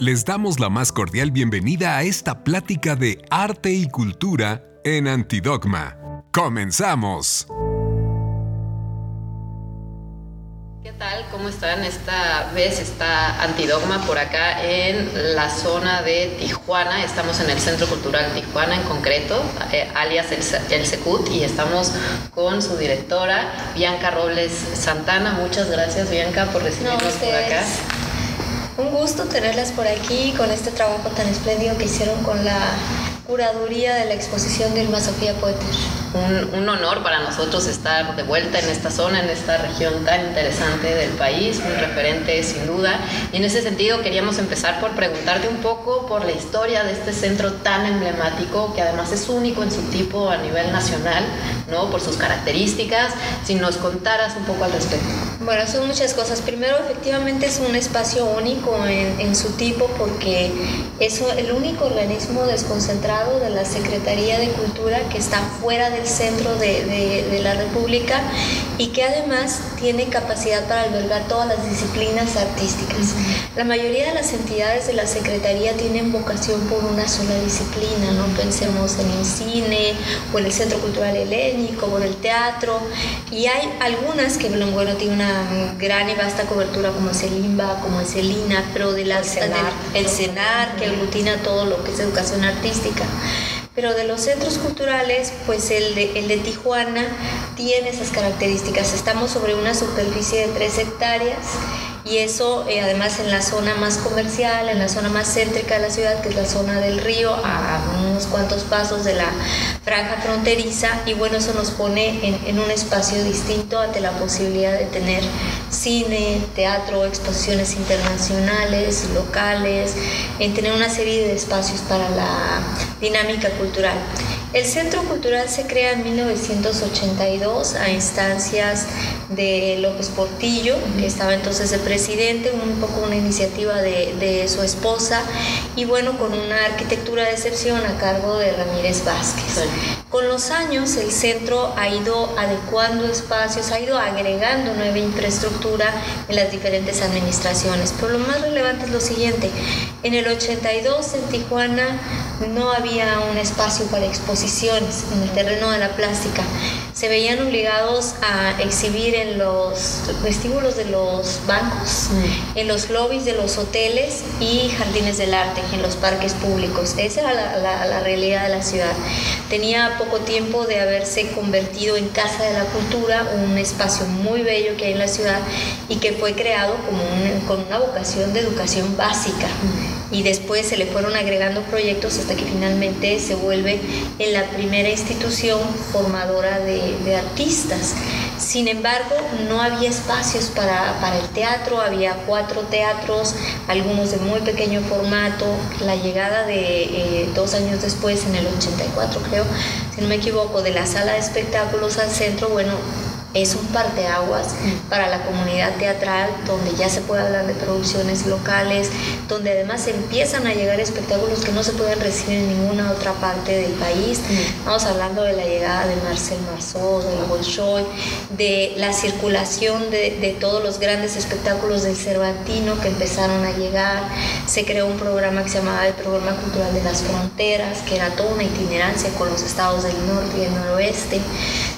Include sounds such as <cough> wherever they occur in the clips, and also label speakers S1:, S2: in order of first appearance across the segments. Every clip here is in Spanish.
S1: Les damos la más cordial bienvenida a esta plática de arte y cultura en Antidogma. ¡Comenzamos!
S2: ¿Qué tal? ¿Cómo están? Esta vez está Antidogma por acá en la zona de Tijuana. Estamos en el Centro Cultural Tijuana en concreto, eh, alias el, Secut, y estamos con su directora, Bianca Robles Santana. Muchas gracias, Bianca, por recibirnos por acá.
S3: Un gusto tenerlas por aquí con este trabajo tan espléndido que hicieron con la curaduría de la exposición de Irma Sofía Poeter.
S2: Un, un, honor para nosotros estar de vuelta en esta zona, en esta región tan interesante del país, un referente sin duda. Y en ese sentido queríamos empezar por preguntarte un poco por la historia de este centro tan emblemático, que además es único en su tipo a nivel nacional, ¿no? por sus características. Si nos contaras un poco al respecto.
S3: Bueno, son muchas cosas. Primero, efectivamente es un espacio único en, en su tipo porque es el único organismo desconcentrado de la Secretaría de Cultura que está fuera del centro de, de, de, la República y que además tiene capacidad para albergar todas las disciplinas artísticas. La mayoría de las entidades de la Secretaría tienen vocación por una sola disciplina, no pensemos en el cine o en el Centro Cultural Helénico o en el teatro y hay algunas que bueno, tienen una gran y vasta cobertura como es el IMBA, como es el INA, pero de las, el CENAR, el CENAR que aglutina todo lo que es educación artística. Pero de los centros culturales, pues el de, el de Tijuana tiene esas características. Estamos sobre una superficie de 3 hectáreas y eso eh, además en la zona más comercial, en la zona más céntrica de la ciudad, que es la zona del río, a unos cuantos pasos de la franja fronteriza, y bueno, eso nos pone en, en un espacio distinto ante la posibilidad de tener cine, teatro, exposiciones internacionales, locales, en tener una serie de espacios para la dinámica cultural. El Centro Cultural se crea en 1982 a instancias de López Portillo, que estaba entonces de presidente, un poco una iniciativa de, de, su esposa, y bueno, con una arquitectura de excepción a cargo de Ramírez Vázquez. Con los años el centro ha ido adecuando espacios, ha ido agregando nueva infraestructura en las diferentes administraciones, pero lo más relevante es lo siguiente, en el 82 en Tijuana no había un espacio para exposiciones en el terreno de la plástica. Se veían obligados a exhibir en los vestíbulos de los bancos, mm. en los lobbies de los hoteles y jardines del arte, en los parques públicos. Esa era la, la, la realidad de la ciudad. Tenía poco tiempo de haberse convertido en Casa de la Cultura, un espacio muy bello que hay en la ciudad y que fue creado como un, con una vocación de educación básica. Mm y después se le fueron agregando proyectos hasta que finalmente se vuelve en la primera institución formadora de, artistas. Sin embargo, no había espacios para, para, el teatro, había cuatro teatros, algunos de muy pequeño formato. La llegada de eh, dos años después, en el 84 creo, si no me equivoco, de la sala de espectáculos al centro, bueno, es un parteaguas para la comunidad teatral, donde ya se puede hablar de producciones locales, donde además empiezan a llegar espectáculos que no se pueden recibir en ninguna otra parte del país. Estamos hablando de la llegada de Marcel Marceau, de Bolshoi, de la circulación de, de, todos los grandes espectáculos del Cervantino que empezaron a llegar. Se creó un programa que se llamaba el Programa Cultural de las Fronteras, que era toda una itinerancia con los estados del norte y del noroeste.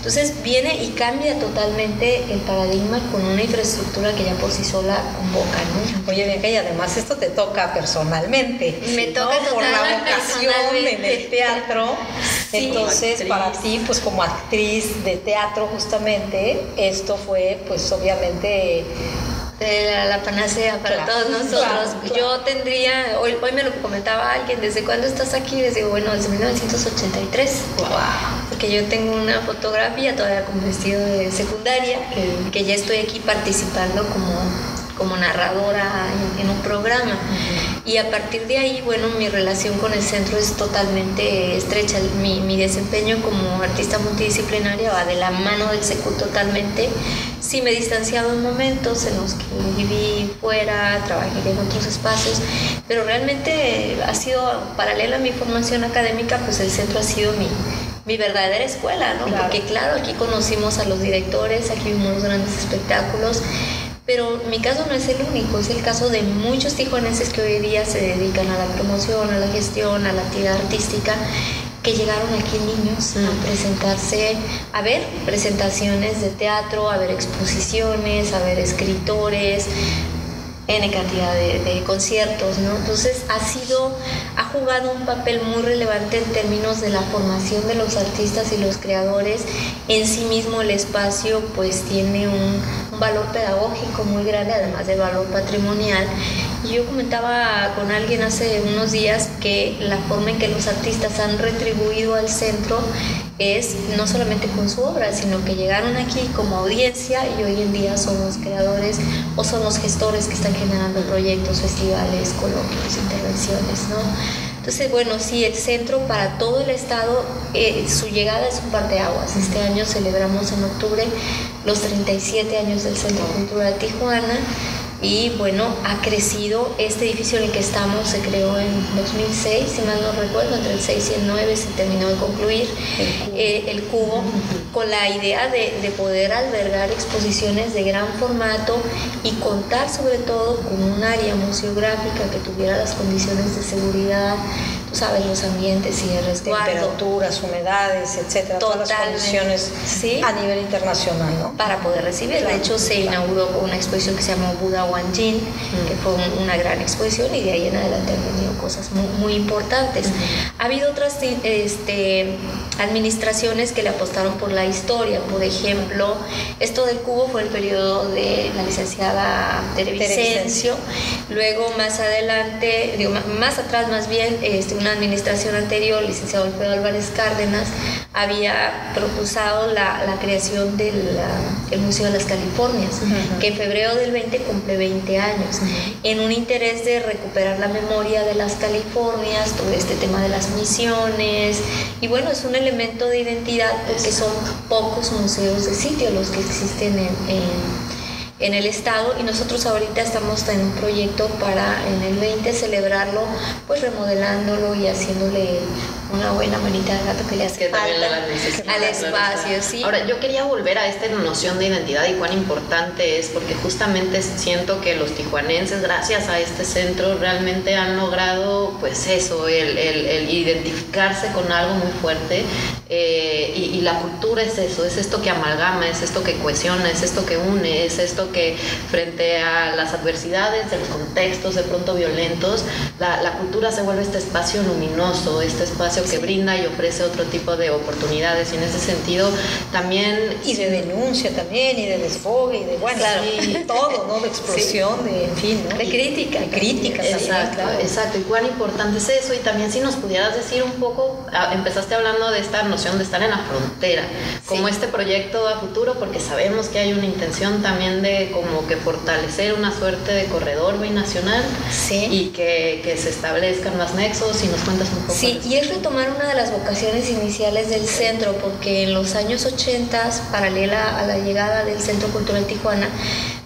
S3: Entonces viene y cambia totalmente el paradigma con una infraestructura que ya por sí sola convoca, ¿no?
S4: Oye, Bianca, y además esto te toca personalmente.
S3: Me toca
S4: ¿no? por la vocación en el teatro. Sí, Entonces, para ti, pues como actriz de teatro justamente, esto fue pues obviamente
S3: la, la, panacea para claro, todos nosotros. Claro, claro. Yo tendría, hoy, hoy me lo comentaba alguien, ¿desde cuándo estás aquí? Digo, bueno, desde 1983. Wow. Porque yo tengo una fotografía todavía con vestido de secundaria, que, que ya estoy aquí participando como, como narradora en, en un programa. Uh -huh. Y a partir de ahí, bueno, mi relación con el centro es totalmente estrecha. Mi, mi desempeño como artista multidisciplinaria va de la mano del SECU totalmente sí me he distanciado en momentos en los que viví fuera, trabajé en otros espacios, pero realmente ha sido paralela a mi formación académica, pues el centro ha sido mi, mi verdadera escuela, ¿no? Claro. Porque claro, aquí conocimos a los directores, aquí vimos grandes espectáculos, Pero mi caso no es el único, es el caso de muchos tijuanenses que hoy día se dedican a la promoción, a la gestión, a la actividad artística que llegaron aquí niños a mm. presentarse, a ver presentaciones de teatro, a ver exposiciones, a ver escritores, N cantidad de, conciertos, ¿no? Entonces ha sido, ha jugado un papel muy relevante en términos de la formación de los artistas y los creadores. En sí mismo el espacio pues tiene un, un valor pedagógico muy grande, además del valor patrimonial. Yo comentaba con alguien hace unos días que la forma en que los artistas han retribuido al centro es no solamente con su obra, sino que llegaron aquí como audiencia y hoy en día son los creadores o son los gestores que están generando proyectos, festivales, coloquios, intervenciones, ¿no? Entonces, bueno, sí, el centro para todo el estado, eh, su llegada es un parteaguas. Este año celebramos en octubre los 37 años del Centro Cultural de Tijuana y bueno, ha crecido. Este edificio en el que estamos se creó en 2006, si mal no recuerdo, entre el 6 y el 9 se terminó de concluir el cubo, eh, con la idea de, de, poder albergar exposiciones de gran formato y contar sobre todo con un área museográfica que tuviera las condiciones de seguridad sabes, los ambientes y el resguardo.
S4: Temperaturas, humedades, etcétera, todas las condiciones a nivel internacional, ¿no?
S3: Para poder recibir. de hecho, se inauguró una exposición que se llamó Buda Wanjin, mm. que fue una gran exposición y de ahí en adelante han venido cosas muy, importantes. Ha habido otras este, administraciones que le apostaron por la historia. Por ejemplo, esto del cubo fue el periodo de la licenciada Tere Vicencio. Luego, más adelante, digo, más atrás más bien, este, una administración anterior, licenciado Alfredo Álvarez Cárdenas, había propuso la, la, creación del Museo de las Californias, que en febrero del 20 cumple 20 años, en un interés de recuperar la memoria de las Californias, todo este tema de las misiones, y bueno, es un elemento de identidad porque son pocos museos de sitio los que existen en en el estado y nosotros ahorita estamos en un proyecto para en el 20 celebrarlo pues remodelándolo y haciéndole una buena manita de gato que le hace falta al espacio, sí.
S2: Ahora, yo quería volver a esta noción de identidad y cuán importante es, porque justamente siento que los tijuanenses, gracias a este centro, realmente han logrado, pues eso, el, el, identificarse con algo muy fuerte. Eh, y, y, la cultura es eso, es esto que amalgama, es esto que cohesiona, es esto que une, es esto que frente a las adversidades de los contextos de pronto violentos, la, la cultura se vuelve este espacio luminoso, este espacio que brinda y ofrece otro tipo de oportunidades y en ese sentido también...
S4: Y de denuncia también, y de desfogue, y de, bueno, todo, ¿no? De explosión, de, en fin, ¿no?
S3: De crítica.
S4: De crítica
S2: exacto, Exacto, y cuán importante es eso y también si nos pudieras decir un poco, empezaste hablando de esta noción de estar en la frontera, como este proyecto a futuro, porque sabemos que hay una intención también de como que fortalecer una suerte de corredor binacional
S3: sí.
S2: y que, que se establezcan más nexos y nos cuentas un poco.
S3: Sí, y es tomar una de las vocaciones iniciales del centro, porque en los años 80, paralela a la llegada del Centro Cultural Tijuana,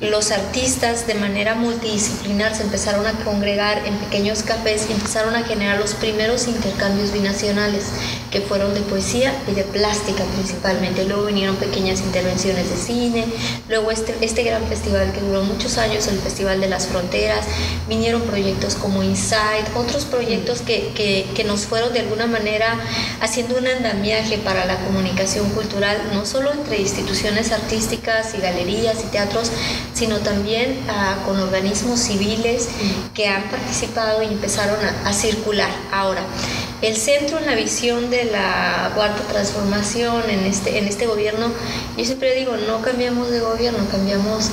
S3: los artistas de manera multidisciplinar se empezaron a congregar en pequeños cafés y empezaron a generar los primeros intercambios binacionales, que fueron de poesía y de plástica principalmente. Luego vinieron pequeñas intervenciones de cine, luego este, este gran festival que duró muchos años, el Festival de las Fronteras, vinieron proyectos como Inside, otros proyectos que, que, que nos fueron de alguna manera haciendo un andamiaje para la comunicación cultural, no solo entre instituciones artísticas y galerías y teatros, sino también con organismos civiles que han participado y empezaron a, circular. Ahora, el centro en la visión de la cuarta transformación en este, en este gobierno, yo siempre digo, no cambiamos de gobierno, cambiamos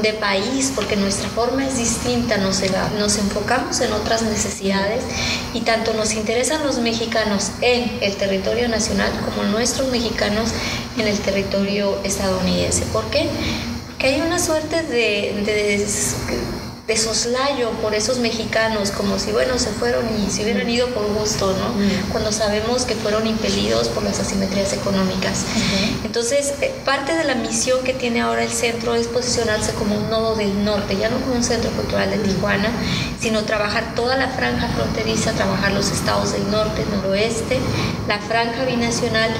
S3: de país, porque nuestra forma es distinta, nos, nos enfocamos en otras necesidades y tanto nos interesan los mexicanos en el territorio nacional como nuestros mexicanos en el territorio estadounidense. ¿Por qué? Que hay una suerte de, de, soslayo por esos mexicanos, como si, bueno, se fueron y se hubieran ido por gusto, ¿no? Cuando sabemos que fueron impelidos por las asimetrías económicas. Entonces, eh, parte de la misión que tiene ahora el centro es posicionarse como un nodo del norte, ya no como un centro cultural de Tijuana, sino trabajar toda la franja fronteriza, trabajar los estados del norte, noroeste, la franja binacional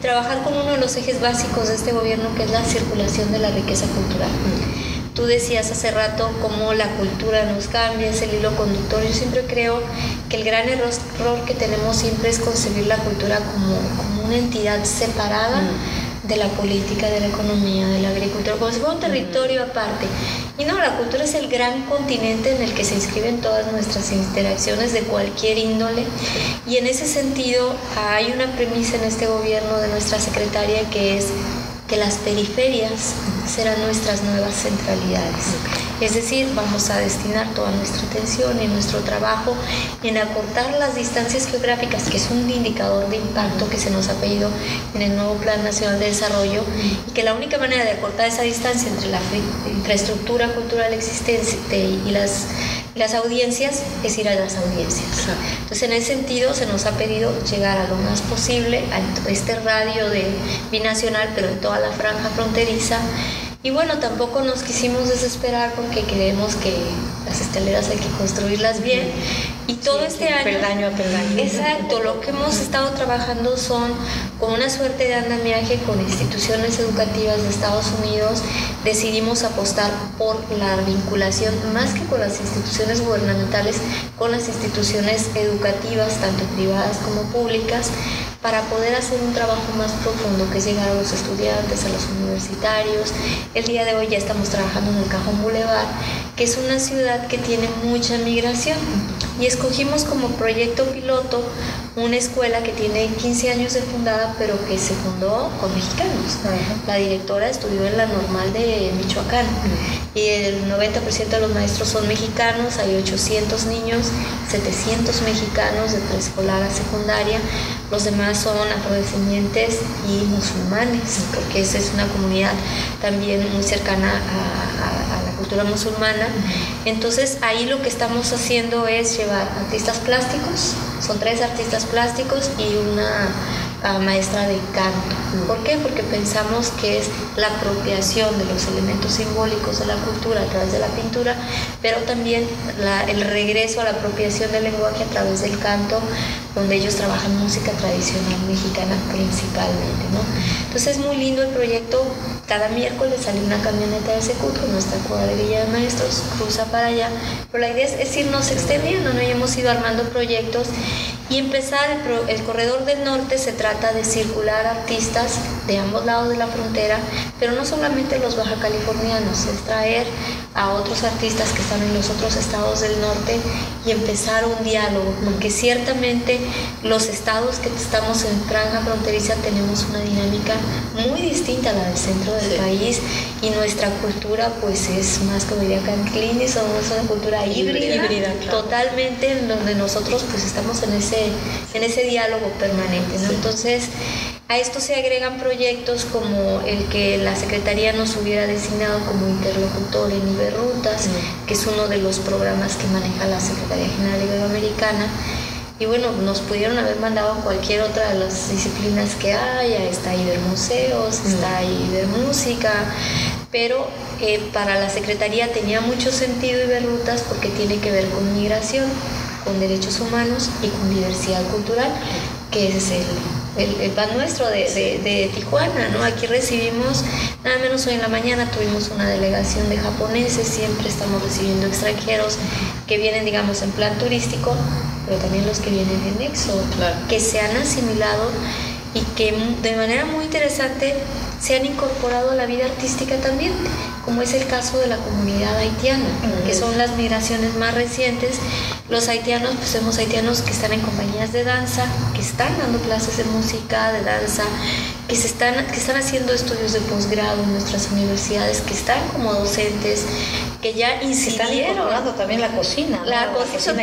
S3: trabajar con uno de los ejes básicos de este gobierno, que es la circulación de la riqueza cultural. Tú decías hace rato cómo la cultura nos cambia, es el hilo conductor. Yo siempre creo que el gran error que tenemos siempre es concebir la cultura como, como una entidad separada. Mm de la política, de la economía, de la agricultura, como si fuera un territorio aparte. Y no, la cultura es el gran continente en el que se inscriben todas nuestras interacciones de cualquier índole. Y en ese sentido hay una premisa en este gobierno de nuestra secretaria que es que las periferias serán nuestras nuevas centralidades. Es decir, vamos a destinar toda nuestra atención y nuestro trabajo en acortar las distancias geográficas, que es un indicador de impacto que se nos ha pedido en el nuevo Plan Nacional de Desarrollo, y que la única manera de acortar esa distancia entre la infraestructura cultural existente y las las audiencias es ir a las audiencias. Entonces, en ese sentido, se nos ha pedido llegar a lo más posible a este radio de binacional, pero en toda la franja fronteriza. Y bueno, tampoco nos quisimos desesperar porque creemos que las esteleras hay que construirlas bien y todo este año...
S4: Peldaño a peldaño.
S3: Exacto, lo que hemos estado trabajando son con una suerte de andamiaje con instituciones educativas de Estados Unidos. Decidimos apostar por la vinculación, más que con las instituciones gubernamentales, con las instituciones educativas, tanto privadas como públicas, para poder hacer un trabajo más profundo que es llegar a los estudiantes, a los universitarios. El día de hoy ya estamos trabajando en el Cajón Boulevard, que es una ciudad que tiene mucha migración y escogimos como proyecto piloto una escuela que tiene 15 años de fundada, pero que se fundó con mexicanos. La directora estudió en la normal de Michoacán y el 90% de los maestros son mexicanos, hay 800 niños, 700 mexicanos de preescolar a secundaria, los demás son afrodescendientes y musulmanes, porque esa es una comunidad también muy cercana a, a la cultura musulmana. Entonces ahí lo que estamos haciendo es llevar artistas plásticos, son tres artistas plásticos y una maestra de canto. ¿Por qué? Porque pensamos que es la apropiación de los elementos simbólicos de la cultura a través de la pintura, pero también el regreso a la apropiación del lenguaje a través del canto, donde ellos trabajan música tradicional mexicana principalmente. ¿no? Entonces es muy lindo el proyecto. Cada miércoles sale una camioneta de Secut con nuestra cuadrilla de maestros, cruza para allá, pero la idea es, irnos extendiendo, ¿no? Y hemos ido armando proyectos y empezar el, el corredor del norte se trata trata de circular artistas de ambos lados de la frontera, pero no solamente los baja californianos, es traer a otros artistas que están en los otros estados del norte y empezar un diálogo, porque ciertamente los estados que estamos en franja fronteriza tenemos una dinámica muy distinta a la del centro del país y nuestra cultura pues es más como diría Canclini, somos una cultura híbrida, totalmente en donde nosotros pues estamos en ese, en ese diálogo permanente, ¿no? Entonces, entonces, a esto se agregan proyectos como el que la Secretaría nos hubiera designado como interlocutor en Iberrutas, que es uno de los programas que maneja la Secretaría General Iberoamericana. Y bueno, nos pudieron haber mandado cualquier otra de las disciplinas que haya, está Ibermuseos, está Ibermúsica, pero eh, para la Secretaría tenía mucho sentido Iberrutas porque tiene que ver con migración, con derechos humanos y con diversidad cultural, que es el el, pan nuestro de, Tijuana, ¿no? Aquí recibimos, nada menos hoy en la mañana tuvimos una delegación de japoneses, siempre estamos recibiendo extranjeros que vienen, digamos, en plan turístico, pero también los que vienen en éxodo, que se han asimilado y que de manera muy interesante se han incorporado a la vida artística también, como es el caso de la comunidad haitiana, que son las migraciones más recientes. Los haitianos, pues vemos haitianos que están en compañías de danza, que están dando clases de música, de danza, que, se están, que están haciendo estudios de posgrado en nuestras universidades, que están como docentes, que ya incidieron.
S4: Están también la cocina.
S3: La, cocina,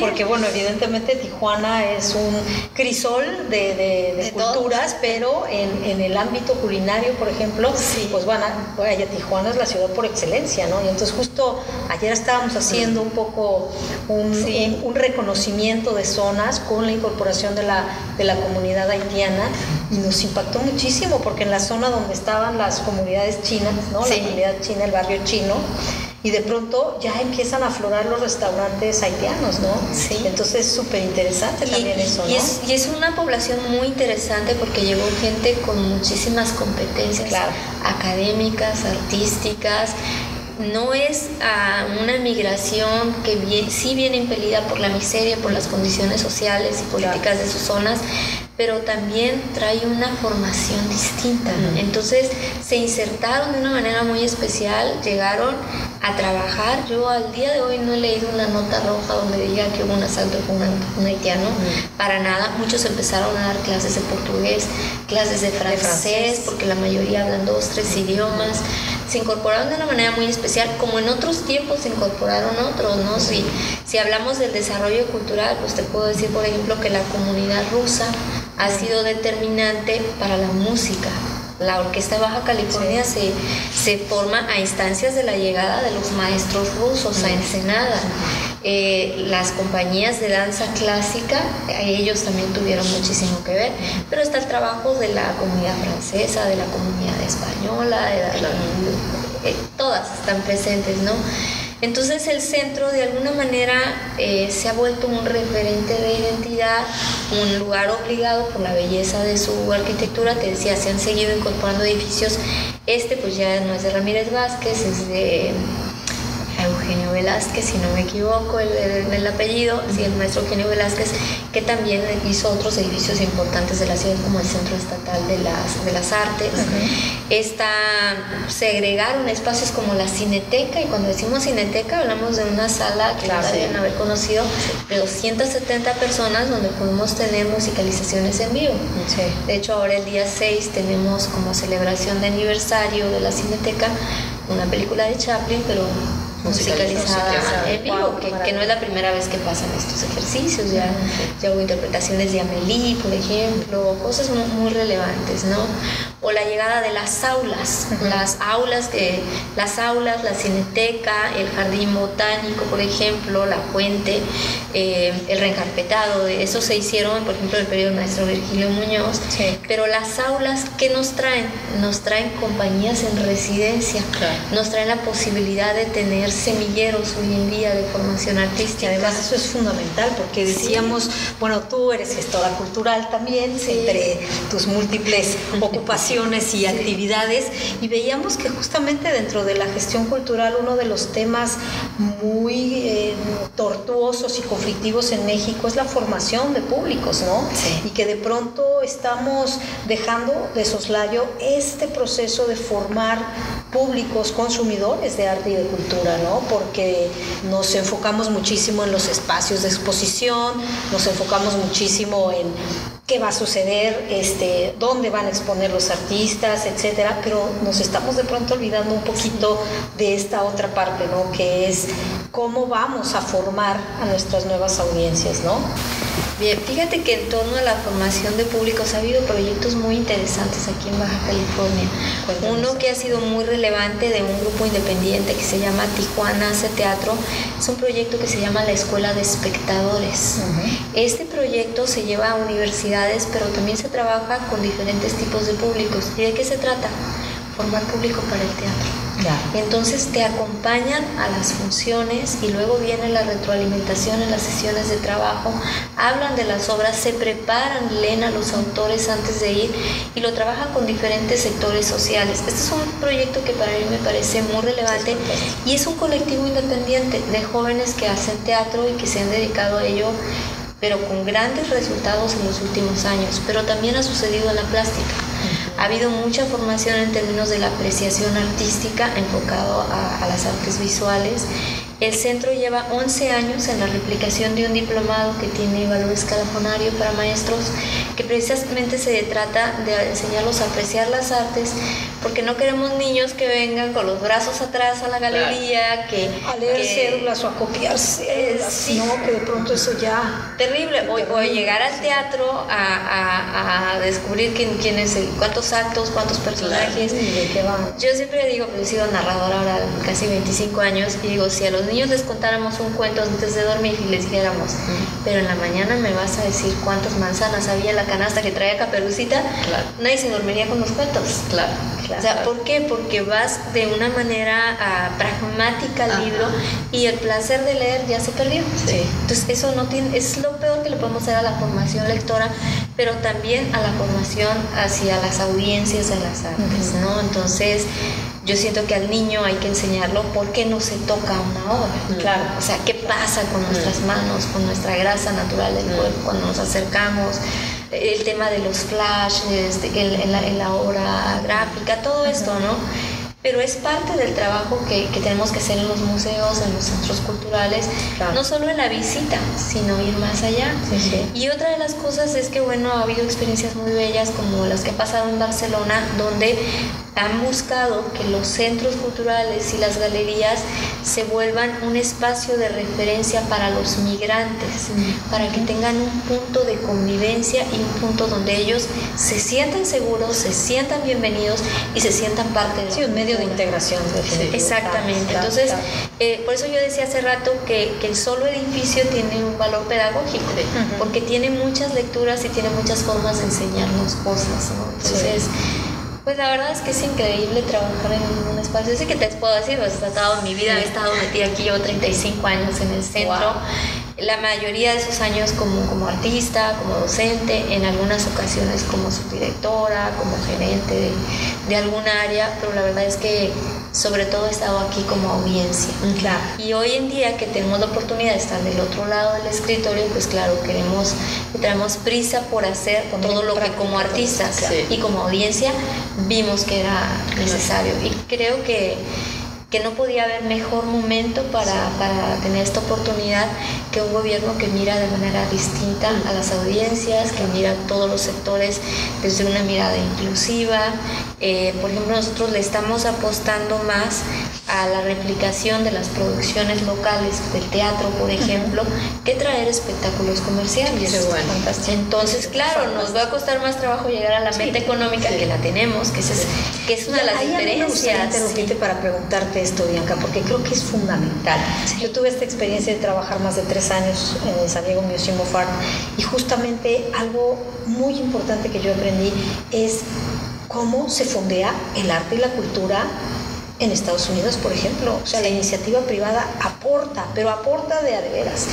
S4: Porque bueno, evidentemente Tijuana es un crisol de, culturas, pero en, en, el ámbito culinario, por ejemplo, pues bueno, vaya, Tijuana es la ciudad por excelencia, ¿no? Y entonces justo ayer estábamos haciendo un poco un, un, reconocimiento de zonas con la incorporación de la, de la comunidad haitiana y nos impactó muchísimo porque en la zona donde estaban las comunidades chinas, ¿no? La comunidad china, el barrio chino, y de pronto ya empiezan a aflorar los restaurantes haitianos, ¿no?
S3: Sí.
S4: Entonces es súper interesante también eso, ¿no?
S3: Y es, y es, una población muy interesante porque llegó gente con muchísimas competencias académicas, artísticas, no es ah, una migración que bien, sí viene impelida por la miseria, por las condiciones sociales y políticas de sus zonas, pero también trae una formación distinta. Entonces se insertaron de una manera muy especial, llegaron a trabajar. Yo al día de hoy no he leído una nota roja donde diga que hubo un asalto con un, haitiano, para nada. Muchos empezaron a dar clases de portugués, clases de francés, porque la mayoría hablan dos, tres idiomas se incorporaron de una manera muy especial, como en otros tiempos se incorporaron otros, ¿no? Si, si hablamos del desarrollo cultural, pues te puedo decir, por ejemplo, que la comunidad rusa ha sido determinante para la música. La Orquesta Baja California se, se, forma a instancias de la llegada de los maestros rusos a Ensenada. Eh, las compañías de danza clásica, ellos también tuvieron muchísimo que ver, pero está el trabajo de la comunidad francesa, de la comunidad española, de eh, todas están presentes, ¿no? Entonces el centro de alguna manera eh, se ha vuelto un referente de identidad, un lugar obligado por la belleza de su arquitectura. Te decía, se han seguido incorporando edificios. Este pues ya no es de Ramírez Vázquez, es de Eugenio Velázquez, si no me equivoco, el, el, apellido, sí, el maestro Eugenio Velázquez, que también hizo otros edificios importantes de la ciudad, como el Centro Estatal de las, de las Artes. Está, segregaron espacios como la Cineteca, y cuando decimos Cineteca hablamos de una sala que claro, deben haber conocido de 270 personas donde podemos tener musicalizaciones en vivo. De hecho, ahora el día 6 tenemos como celebración de aniversario de la Cineteca una película de Chaplin, pero musicalizada en vivo, que, no es la primera vez que pasan estos ejercicios, ya, ya hubo interpretaciones de Amélie, por ejemplo, cosas muy, muy relevantes, ¿no? O la llegada de las aulas, las aulas, las aulas, la cineteca, el jardín botánico, por ejemplo, la fuente, eh, el reencarpetado, eso se hicieron, por ejemplo, en el periodo del maestro Virgilio Muñoz, pero las aulas, ¿qué nos traen? Nos traen compañías en residencia, nos traen la posibilidad de tener semilleros hoy en día de formación artística.
S4: además eso es fundamental porque decíamos, bueno, tú eres gestora cultural también, entre tus múltiples ocupaciones, y actividades y veíamos que justamente dentro de la gestión cultural uno de los temas muy eh, tortuosos y conflictivos en México es la formación de públicos, ¿no? Y que de pronto estamos dejando de soslayo este proceso de formar públicos consumidores de arte y de cultura, ¿no? Porque nos enfocamos muchísimo en los espacios de exposición, nos enfocamos muchísimo en qué va a suceder, este, dónde van a exponer los artistas, etcétera, pero nos estamos de pronto olvidando un poquito de esta otra parte, ¿no? Que es cómo vamos a formar a nuestras nuevas audiencias, ¿no?
S3: Bien, fíjate que en torno a la formación de públicos ha habido proyectos muy interesantes aquí en Baja California. Uno que ha sido muy relevante de un grupo independiente que se llama Tijuana Hace Teatro es un proyecto que se llama la Escuela de Espectadores. Este proyecto se lleva a universidades, pero también se trabaja con diferentes tipos de públicos. ¿Y de qué se trata? Formar público para el teatro. Entonces te acompañan a las funciones y luego viene la retroalimentación en las sesiones de trabajo, hablan de las obras, se preparan, leen a los autores antes de ir y lo trabajan con diferentes sectores sociales. Este es un proyecto que para mí me parece muy relevante y es un colectivo independiente de jóvenes que hacen teatro y que se han dedicado a ello pero con grandes resultados en los últimos años, pero también ha sucedido en la plástica. Ha habido mucha formación en términos de la apreciación artística enfocado a, las artes visuales. El centro lleva 11 años en la replicación de un diplomado que tiene valor escalafonario para maestros, que precisamente se trata de enseñarlos a apreciar las artes, porque no queremos niños que vengan con los brazos atrás a la galería, que...
S4: A leer cédulas o a copiarse, no, que de pronto eso ya...
S3: Terrible, o, llegar al teatro a, descubrir quién, quién es el, cuántos actos, cuántos personajes. Yo siempre digo, pues he sido narradora ahora casi 25 años, y digo, si a los niños les contáramos un cuento antes de dormir y les dijéramos, pero en la mañana me vas a decir cuántas manzanas había en la canasta que traía Caperucita, nadie se dormiría con los cuentos.
S2: Claro.
S3: O sea, ¿por qué? Porque vas de una manera ah, pragmática al libro y el placer de leer ya se perdió. Entonces, eso no tiene, es lo peor que le podemos hacer a la formación lectora, pero también a la formación hacia las audiencias de las artes, ¿no? Entonces, yo siento que al niño hay que enseñarlo por qué no se toca una obra.
S4: Claro.
S3: O sea, qué pasa con nuestras manos, con nuestra grasa natural del cuerpo cuando nos acercamos el tema de los flashes, en, la, en, la, obra gráfica, todo esto, ¿no? pero es parte del trabajo que, que, tenemos que hacer en los museos, en los centros culturales, no solo en la visita, sino ir más allá. Y otra de las cosas es que, bueno, ha habido experiencias muy bellas como las que he pasado en Barcelona, donde han buscado que los centros culturales y las galerías se vuelvan un espacio de referencia para los migrantes, para que tengan un punto de convivencia y un punto donde ellos se sientan seguros, se sientan bienvenidos y se sientan parte de
S4: sí, un medio de integración.
S3: Exactamente. Entonces, eh, por eso yo decía hace rato que, que, el solo edificio tiene un valor pedagógico, porque tiene muchas lecturas y tiene muchas formas de enseñarnos cosas. Entonces, pues la verdad es que es increíble trabajar en un espacio. Así que te puedo decir, pues he estado mi vida, he estado metida aquí yo 35 años en el centro. La mayoría de esos años como, como artista, como docente, en algunas ocasiones como subdirectora, como gerente de, de alguna área, pero la verdad es que sobre todo he estado aquí como audiencia.
S4: Claro.
S3: Y hoy en día que tenemos la oportunidad de estar del otro lado del escritorio, pues claro, queremos, tenemos prisa por hacer todo lo que como artistas y como audiencia vimos que era necesario. Y creo que que no podía haber mejor momento para, para, tener esta oportunidad que un gobierno que mira de manera distinta a las audiencias, que mira todos los sectores desde una mirada inclusiva. Eh, por ejemplo, nosotros le estamos apostando más a la replicación de las producciones locales del teatro, por ejemplo, que traer espectáculos comerciales.
S4: bueno.
S3: Entonces, claro, nos va a costar más trabajo llegar a la meta económica que la tenemos, que es, que es una de las diferencias.
S4: para preguntarte esto, Bianca, porque creo que es fundamental. Yo tuve esta experiencia de trabajar más de tres años en el San Diego Museum of Art y justamente algo muy importante que yo aprendí es cómo se fondea el arte y la cultura en Estados Unidos, por ejemplo. O sea, la iniciativa privada aporta, pero aporta de a de veras.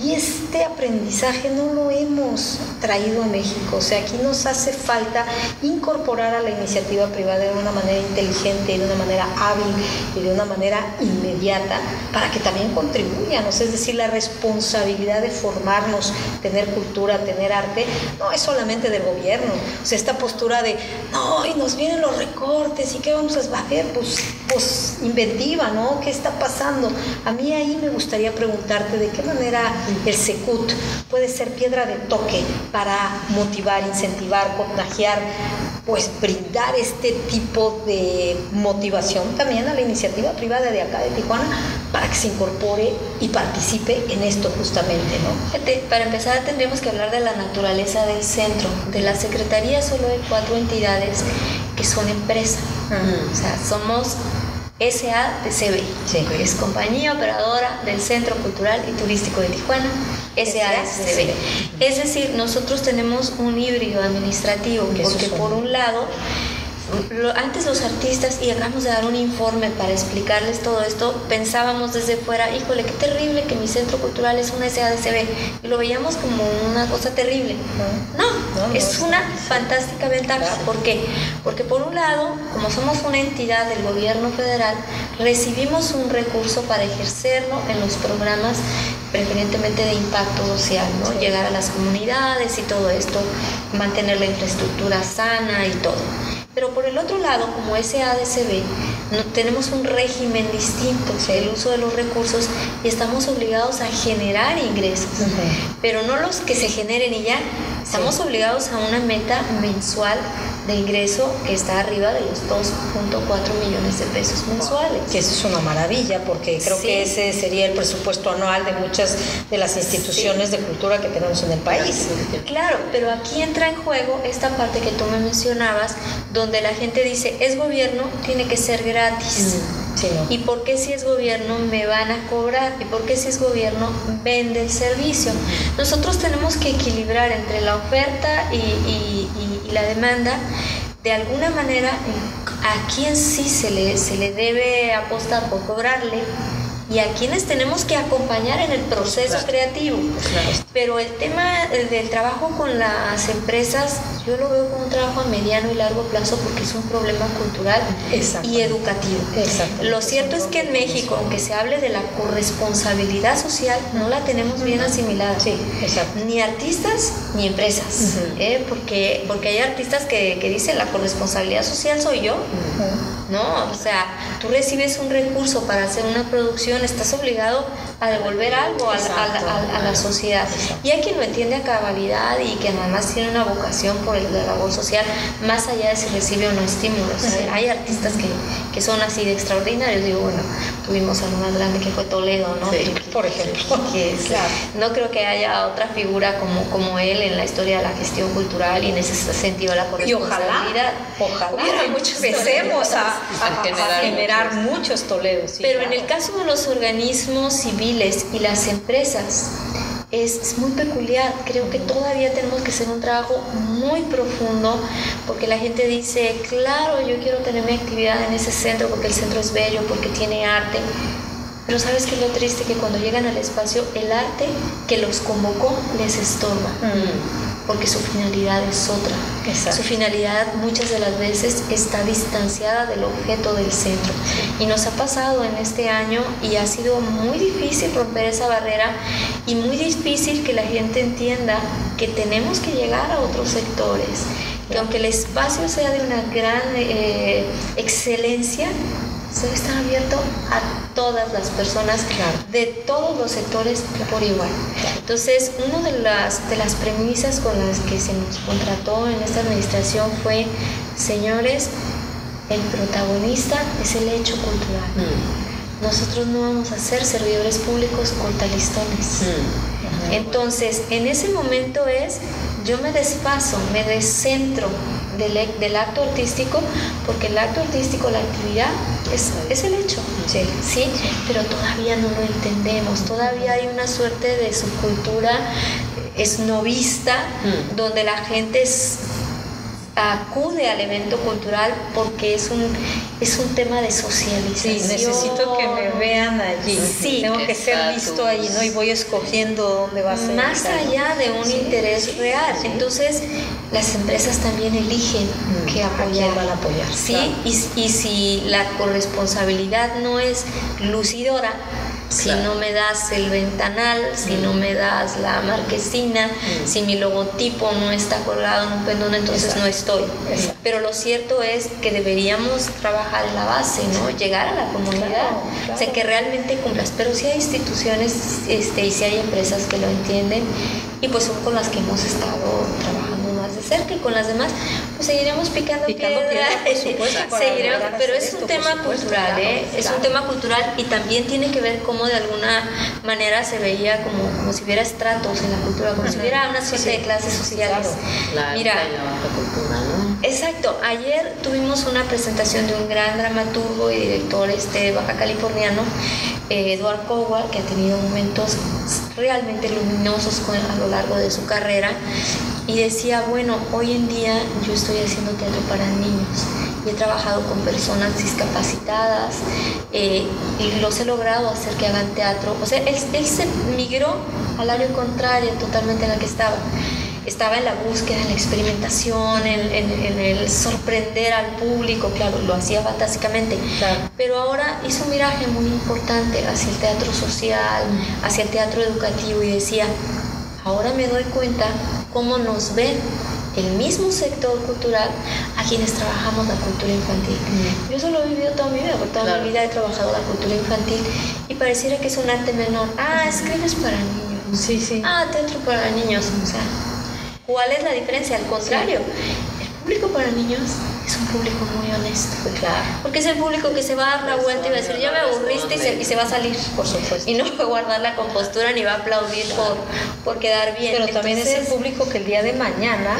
S4: Y este aprendizaje no lo hemos traído a México. O sea, aquí nos hace falta incorporar a la iniciativa privada de una manera inteligente, de una manera hábil y de una manera inmediata para que también contribuyan. es decir, la responsabilidad de formarnos, tener cultura, tener arte, no es solamente del gobierno. O sea, esta postura de, no, y nos vienen los recortes y qué vamos a hacer, pues pues, inventiva, ¿no? ¿Qué está pasando? A mí ahí me gustaría preguntarte de qué manera el SECUT puede ser piedra de toque para motivar, incentivar, contagiar, pues brindar este tipo de motivación también a la iniciativa privada de acá de Tijuana para que se incorpore y participe en esto justamente, ¿no?
S3: Para empezar tendríamos que hablar de la naturaleza del centro. De la Secretaría solo hay cuatro entidades que son empresas. O sea, somos SADCB, sí. que es Compañía Operadora del Centro Cultural y Turístico de Tijuana, SADCB. Es decir, nosotros tenemos un híbrido administrativo, porque por un lado antes los artistas, y acabamos de dar un informe para explicarles todo esto, pensábamos desde fuera, híjole, qué terrible que mi centro cultural es una SADCB, y lo veíamos como una cosa terrible. No, es una fantástica ventaja. ¿Por qué? Porque por un lado, como somos una entidad del gobierno federal, recibimos un recurso para ejercerlo en los programas preferentemente de impacto social, ¿no? Llegar a las comunidades y todo esto, mantener la infraestructura sana y todo. Pero por el otro lado, como SADCB, no, tenemos un régimen distinto, o sea, el uso de los recursos, y estamos obligados a generar ingresos, pero no los que se generen y ya, estamos obligados a una meta mensual de ingreso que está arriba de los 2.4 millones de pesos mensuales.
S4: Que eso es una maravilla, porque creo que ese sería el presupuesto anual de muchas de las instituciones de cultura que tenemos en el país.
S3: Claro, pero aquí entra en juego esta parte que tú me mencionabas, donde la gente dice, es gobierno, tiene que ser gratis. Mm. ¿Y por qué si es gobierno me van a cobrar? ¿Y por qué si es gobierno vende el servicio? Nosotros tenemos que equilibrar entre la oferta y, la demanda. De alguna manera, a quién sí se le, se le debe apostar por cobrarle y a quienes tenemos que acompañar en el proceso creativo. Pero el tema del trabajo con las empresas, yo lo veo como un trabajo a mediano y largo plazo porque es un problema cultural y educativo. Lo cierto es que en México, aunque se hable de la corresponsabilidad social, no la tenemos bien asimilada. Ni artistas ni empresas. ¿eh? porque, porque hay artistas que, que, dicen la corresponsabilidad social soy yo. ¿no? O sea, tú recibes un recurso para hacer una producción, estás obligado a devolver algo a, la sociedad. Y hay quien lo entiende a cabalidad y que además tiene una vocación por el, la labor social, más allá de si recibe o no estímulos. hay artistas que, que, son así de extraordinarios. Digo, bueno, tuvimos a más grande que fue Toledo, ¿no?
S4: por ejemplo. <laughs>
S3: No creo que haya otra figura como, como él en la historia de la gestión cultural y en ese sentido la corresponsabilidad.
S4: Y ojalá, ojalá muchos empecemos a, a, muchos Toledos.
S3: Pero en el caso de los organismos civiles y las empresas, es, muy peculiar. Creo que todavía tenemos que hacer un trabajo muy profundo porque la gente dice, claro, yo quiero tener mi actividad en ese centro porque el centro es bello, porque tiene arte. Pero sabes que lo triste que cuando llegan al espacio, el arte que los convocó les estorba. Mm porque su finalidad es otra. Su finalidad muchas de las veces está distanciada del objeto del centro. Y nos ha pasado en este año y ha sido muy difícil romper esa barrera y muy difícil que la gente entienda que tenemos que llegar a otros sectores. Que aunque el espacio sea de una gran eh, excelencia, debe estar abierto a todas las personas de todos los sectores por igual. Entonces, una de las, de las premisas con las que se nos contrató en esta administración fue, señores, el protagonista es el hecho cultural. Mm. Nosotros no vamos a ser servidores públicos cortalistones. Mm. Entonces, en ese momento es, yo me despaso, me descentro del, del, acto artístico, porque el acto artístico, la actividad, es, es el hecho, sí. sí. pero todavía no lo entendemos, todavía hay una suerte de subcultura esnovista, mm. donde la gente es acude al evento cultural porque es un es un tema de socialización.
S4: Sí, necesito que me vean allí. Sí, tengo que ser visto allí, ¿no? Y voy escogiendo dónde va a ser.
S3: Más allá de un interés real. Entonces, las empresas también eligen mm, que apoyar.
S4: van a apoyar.
S3: Sí, y, y si la corresponsabilidad no es lucidora, si no me das el ventanal, si no me das la marquesina, mm. si mi logotipo no está colgado en un pendón, entonces no estoy. Pero lo cierto es que deberíamos trabajar en la base, ¿no? Llegar a la comunidad, o sea, que realmente cumplas. Pero si hay instituciones este, y si hay empresas que lo entienden y pues son con las que hemos estado trabajando más de cerca y con las demás, pues seguiremos picando, piedra, <laughs> pero es un tema cultural, ¿eh? es un tema cultural y también tiene que ver cómo de alguna manera se veía como, como si hubiera estratos en la cultura, como si hubiera una suerte de clases sociales. Mira, exacto, ayer tuvimos una presentación de un gran dramaturgo y director este baja californiano, eh, Edward Coward, que ha tenido momentos realmente luminosos a lo largo de su carrera y decía, bueno, hoy en día yo estoy haciendo teatro para niños y he trabajado con personas discapacitadas eh, y los he logrado hacer que hagan teatro. O sea, él, se migró al área contraria totalmente en la que estaba. Estaba en la búsqueda, en la experimentación, en, el sorprender al público, claro, lo hacía fantásticamente. Pero ahora hizo un viraje muy importante hacia el teatro social, hacia el teatro educativo y decía, ahora me doy cuenta cómo nos ven el mismo sector cultural a quienes trabajamos la cultura infantil. Mm. Yo solo he vivido toda mi vida, porque toda mi vida he trabajado la cultura infantil y pareciera que es un arte menor. Ah, escribes para niños.
S4: Sí, sí.
S3: Ah, teatro para niños. O sea, ¿cuál es la diferencia? Al contrario, el público para niños es un público muy honesto.
S4: Claro.
S3: Porque es el público que se va a dar la vuelta y va a decir, ya me aburriste y se, va a salir.
S4: Por supuesto.
S3: Y no va a guardar la compostura ni va a aplaudir por, por quedar bien.
S4: Pero también es el público que el día de mañana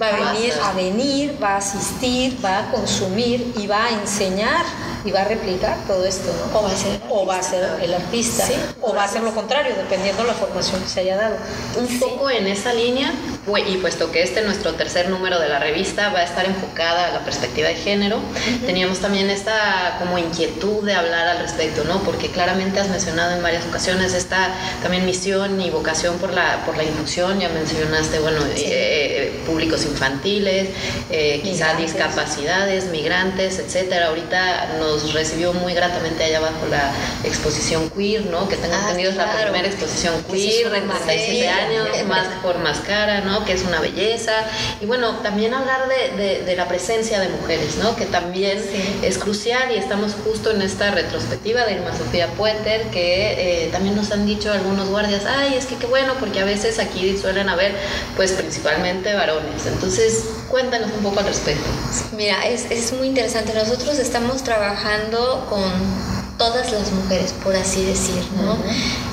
S4: va a venir a venir, va a asistir, va a consumir y va a enseñar y va a replicar todo esto, ¿no?
S3: O va a ser,
S4: o va a ser el artista, o va a ser lo contrario, dependiendo de la formación que se haya dado.
S2: Un poco en esa línea, y puesto que este nuestro tercer número de la revista va a estar enfocada a la perspectiva de género, teníamos también esta como inquietud de hablar al respecto, ¿no? Porque claramente has mencionado en varias ocasiones esta también misión y vocación por la, por la inclusión, ya mencionaste, bueno, eh, eh, públicos infantiles, eh, quizá discapacidades, migrantes, etcétera. Ahorita nos recibió muy gratamente allá abajo la exposición queer, ¿no? Que tengo ah, entendido es la primera exposición queer de 37 años, <laughs> más por más cara, ¿no? Que es una belleza. Y bueno, también hablar de, de, la presencia de mujeres, ¿no? Que también es crucial y estamos justo en esta retrospectiva de Irma Sofía Puenter, que eh, también nos han dicho algunos guardias, ay, es que qué bueno, porque a veces aquí suelen haber, pues principalmente varones. Entonces, cuéntanos un poco al respecto.
S3: Mira, es, es muy interesante. Nosotros estamos trabajando con todas las mujeres, por así decir, ¿no?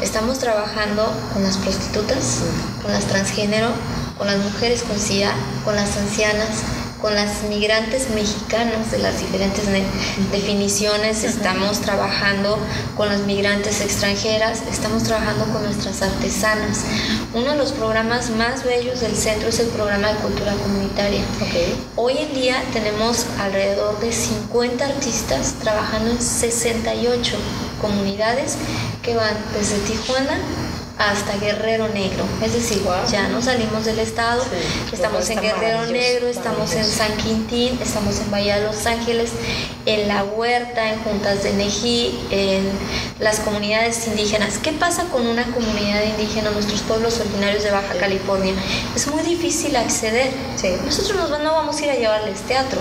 S3: Estamos trabajando con las prostitutas, con las transgénero, con las mujeres con SIDA, con las ancianas, con las migrantes mexicanos de las diferentes definiciones, estamos trabajando con las migrantes extranjeras, estamos trabajando con nuestras artesanas. Uno de los programas más bellos del centro es el programa de cultura comunitaria. Hoy en día tenemos alrededor de 50 artistas trabajando en 68 comunidades que van desde Tijuana hasta Guerrero Negro. Es decir, ya no salimos del estado, estamos en Guerrero Negro, estamos en San Quintín, estamos en Bahía de Los Ángeles, en La Huerta, en Juntas de Nejí, en las comunidades indígenas. ¿Qué pasa con una comunidad indígena, nuestros pueblos originarios de Baja California? Es muy difícil acceder. Nosotros no vamos a ir a llevarles teatro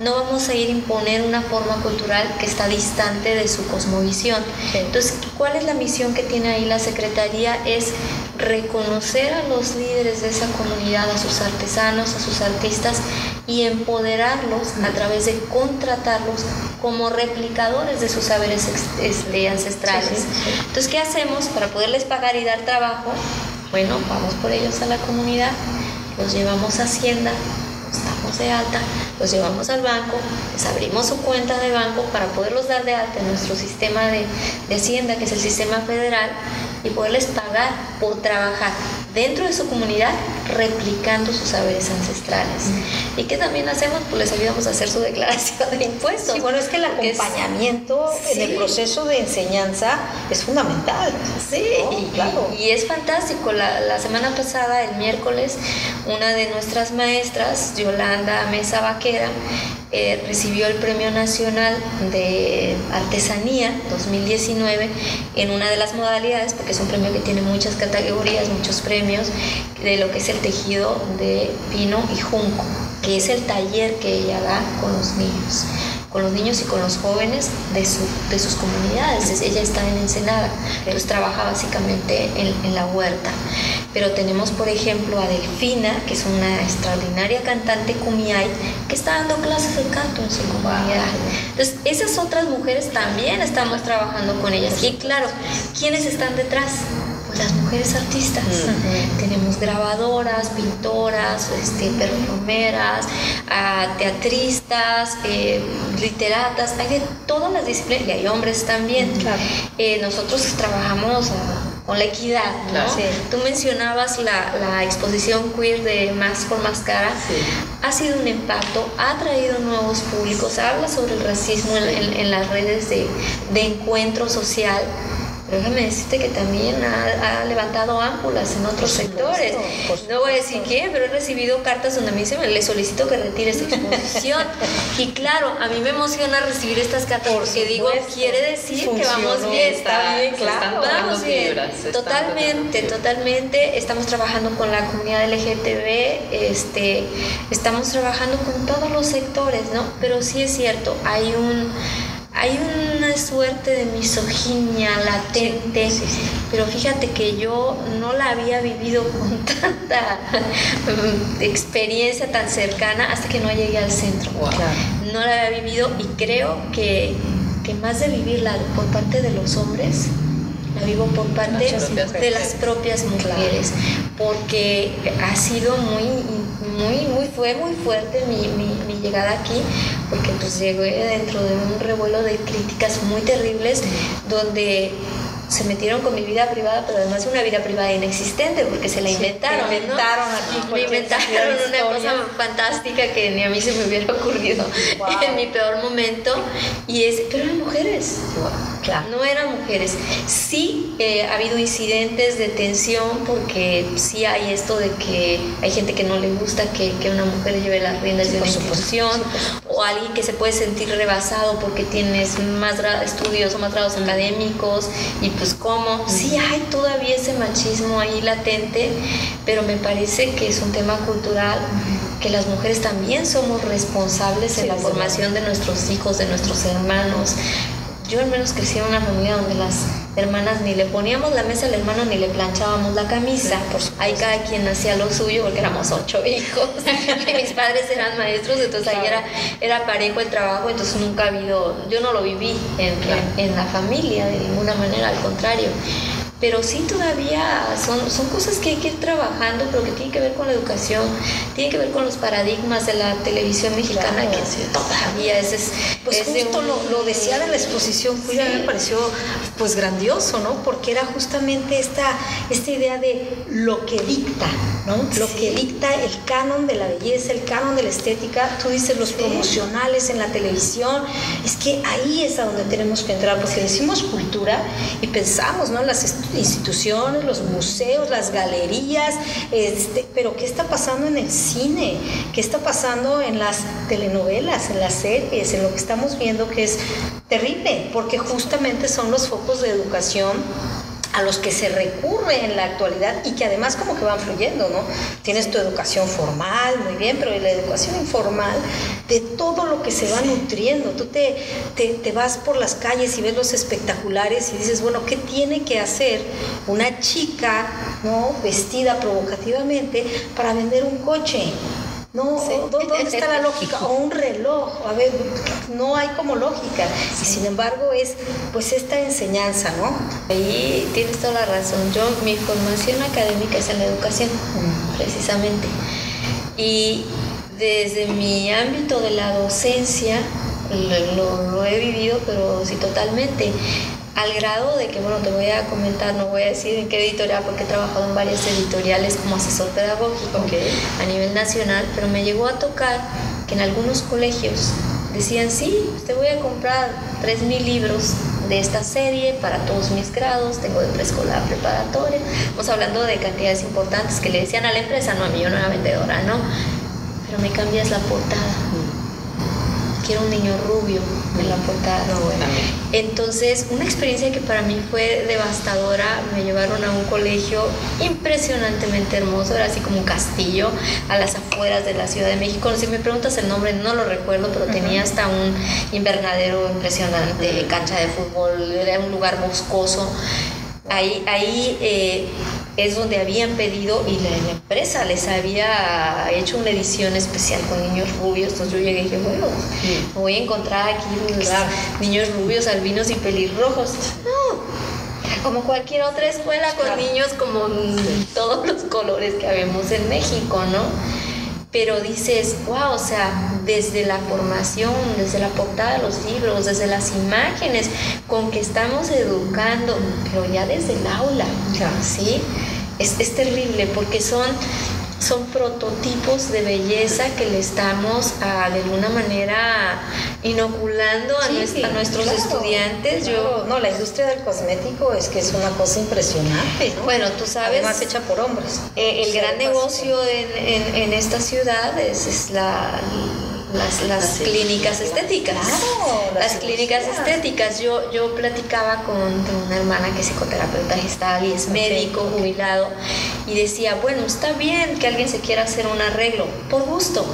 S3: no vamos a ir a imponer una forma cultural que está distante de su cosmovisión. Entonces, ¿cuál es la misión que tiene ahí la Secretaría? Es reconocer a los líderes de esa comunidad, a sus artesanos, a sus artistas y empoderarlos a través de contratarlos como replicadores de sus saberes este, ancestrales. Entonces, ¿qué hacemos para poderles pagar y dar trabajo? Bueno, vamos por ellos a la comunidad, los llevamos a Hacienda, estamos de alta, los llevamos al banco, les abrimos su cuenta de banco para poderlos dar de alta en nuestro sistema de, de Hacienda, que es el sistema federal, y poderles pagar por trabajar dentro de su comunidad replicando sus saberes ancestrales. ¿Y qué también hacemos? Pues les ayudamos a hacer su declaración de impuestos.
S4: Y bueno, es que el acompañamiento en el proceso de enseñanza es fundamental.
S3: Sí, claro. y, es fantástico. La, la, semana pasada, el miércoles, una de nuestras maestras, Yolanda Mesa Vaquera, eh, recibió el Premio Nacional de Artesanía 2019 en una de las modalidades, porque es un premio que tiene muchas categorías, muchos premios, de lo que es el tejido de pino y junco, que es el taller que ella da con los niños con los niños y con los jóvenes de, su, de sus comunidades. Ella está en Ensenada, entonces trabaja básicamente en, en, la huerta. Pero tenemos, por ejemplo, a Delfina, que es una extraordinaria cantante cumiay, que está dando clases de canto en su comunidad. Entonces, esas otras mujeres también estamos trabajando con ellas. Y claro, ¿quiénes están detrás? las mujeres artistas. Tenemos grabadoras, pintoras, este, perfumeras, teatristas, eh, literatas, hay de todas las disciplinas y hay hombres también. Eh, nosotros trabajamos con la equidad, Tú mencionabas la, exposición queer de Más por Más Cara. Ha sido un impacto, ha traído nuevos públicos, habla sobre el racismo en, las redes de, de encuentro social déjame decirte que también ha, levantado ámpulas en otros sectores. No voy a decir quién, pero he recibido cartas donde me dicen, le solicito que retire esta exposición. <laughs> y claro, a mí me emociona recibir estas cartas porque digo, quiere decir que vamos bien.
S2: Está, bien, claro. Vamos bien.
S3: totalmente, totalmente. Estamos trabajando con la comunidad LGTB, este, estamos trabajando con todos los sectores, ¿no? Pero sí es cierto, hay un hay una suerte de misoginia latente, pero fíjate que yo no la había vivido <laughs> con tanta experiencia tan cercana hasta que no llegué al centro. No la había vivido y creo que, que más de vivirla por parte de los hombres, la vivo por parte de las propias mujeres, porque ha sido muy, muy, muy, fue muy fuerte mi, mi, llegada aquí, porque pues llegué dentro de un revuelo de críticas muy terribles, donde se metieron con mi vida privada, pero además una vida privada inexistente, porque se la inventaron.
S4: Me inventaron.
S3: Me inventaron una cosa fantástica que ni a mí se me hubiera ocurrido en mi peor momento. Y es, pero eran mujeres. Claro. No eran mujeres. Sí eh, ha habido incidentes de tensión, porque sí hay esto de que hay gente que no le gusta que, que una mujer lleve las riendas de una institución, o alguien que se puede sentir rebasado porque tienes más estudios o más grados académicos y pues cómo. Sí hay todavía ese machismo ahí latente, pero me parece que es un tema cultural que las mujeres también somos responsables en la formación de nuestros hijos, de nuestros hermanos. Yo al menos crecí en una familia donde las hermanas ni le poníamos la mesa al hermano ni le planchábamos la camisa. ahí cada quien hacía lo suyo porque éramos ocho hijos. <laughs> Y mis padres eran maestros, entonces ahí era, era parejo el trabajo, entonces nunca ha habido, yo no lo viví en, en la familia de ninguna manera, al contrario pero sí todavía son, son cosas que hay que ir trabajando, pero que tienen que ver con la educación, tienen que ver con los paradigmas de la televisión mexicana, que todavía es... es
S4: pues justo lo, lo, decía de la exposición, fui me pareció pues grandioso, ¿no? Porque era justamente esta, esta idea de lo que dicta, ¿no? Lo que dicta el canon de la belleza, el canon de la estética, tú dices los promocionales en la televisión, es que ahí es a donde tenemos que entrar, porque decimos cultura y pensamos, ¿no? Las instituciones, los museos, las galerías, este, pero ¿qué está pasando en el cine? ¿Qué está pasando en las telenovelas, en las series, en lo que estamos viendo que es terrible? Porque justamente son los focos de educación a los que se recurre en la actualidad y que además como que van fluyendo, ¿no? Tienes tu educación formal, muy bien, pero la educación informal, de todo lo que se va nutriendo, tú te, te, vas por las calles y ves los espectaculares y dices, bueno, ¿qué tiene que hacer una chica, ¿no? Vestida provocativamente para vender un coche? No, ¿dónde está la lógica? O un reloj, a ver, no hay como lógica. Y sin embargo es pues esta enseñanza, ¿no?
S3: Ahí tienes toda la razón. Yo, mi formación académica es en la educación, precisamente. Y desde mi ámbito de la docencia, lo, lo he vivido, pero sí totalmente al grado de que, bueno, te voy a comentar, no voy a decir en qué editorial, porque he trabajado en varias editoriales como asesor pedagógico a nivel nacional, pero me llegó a tocar que en algunos colegios decían, sí, te voy a comprar 3.000 libros de esta serie para todos mis grados, tengo de preescolar preparatoria, estamos hablando de cantidades importantes que le decían a la empresa, no a mí, yo no era vendedora, no, pero me cambias la portada quiero un niño rubio en la portada. Entonces, una experiencia que para mí fue devastadora, me llevaron a un colegio impresionantemente hermoso, era así como un castillo a las afueras de la Ciudad de México. Si me preguntas el nombre, no lo recuerdo, pero tenía hasta un invernadero impresionante, cancha de fútbol, era un lugar boscoso. Ahí, ahí eh, es donde habían pedido y la, empresa les había hecho una edición especial con niños rubios. Entonces yo llegué y dije, bueno, me voy a encontrar aquí niños rubios, albinos y pelirrojos. No, como cualquier otra escuela con niños como todos los colores que habemos en México, ¿no? Pero dices, wow, o sea, desde la formación, desde la portada de los libros, desde las imágenes con que estamos educando, pero ya desde el aula, ¿sí? Es, es terrible porque son son prototipos de belleza que le estamos ah, de alguna manera inoculando a, nuestros estudiantes.
S4: Yo, no, la industria del cosmético es que es una cosa impresionante.
S3: Bueno, tú sabes.
S4: Además hecha por hombres.
S3: Eh, el gran negocio en, en, esta ciudad es la las, clínicas estéticas. las, clínicas estéticas. Yo, yo platicaba con, una hermana que es psicoterapeuta gestal y es médico jubilado y decía, bueno, está bien que alguien se quiera hacer un arreglo, por gusto,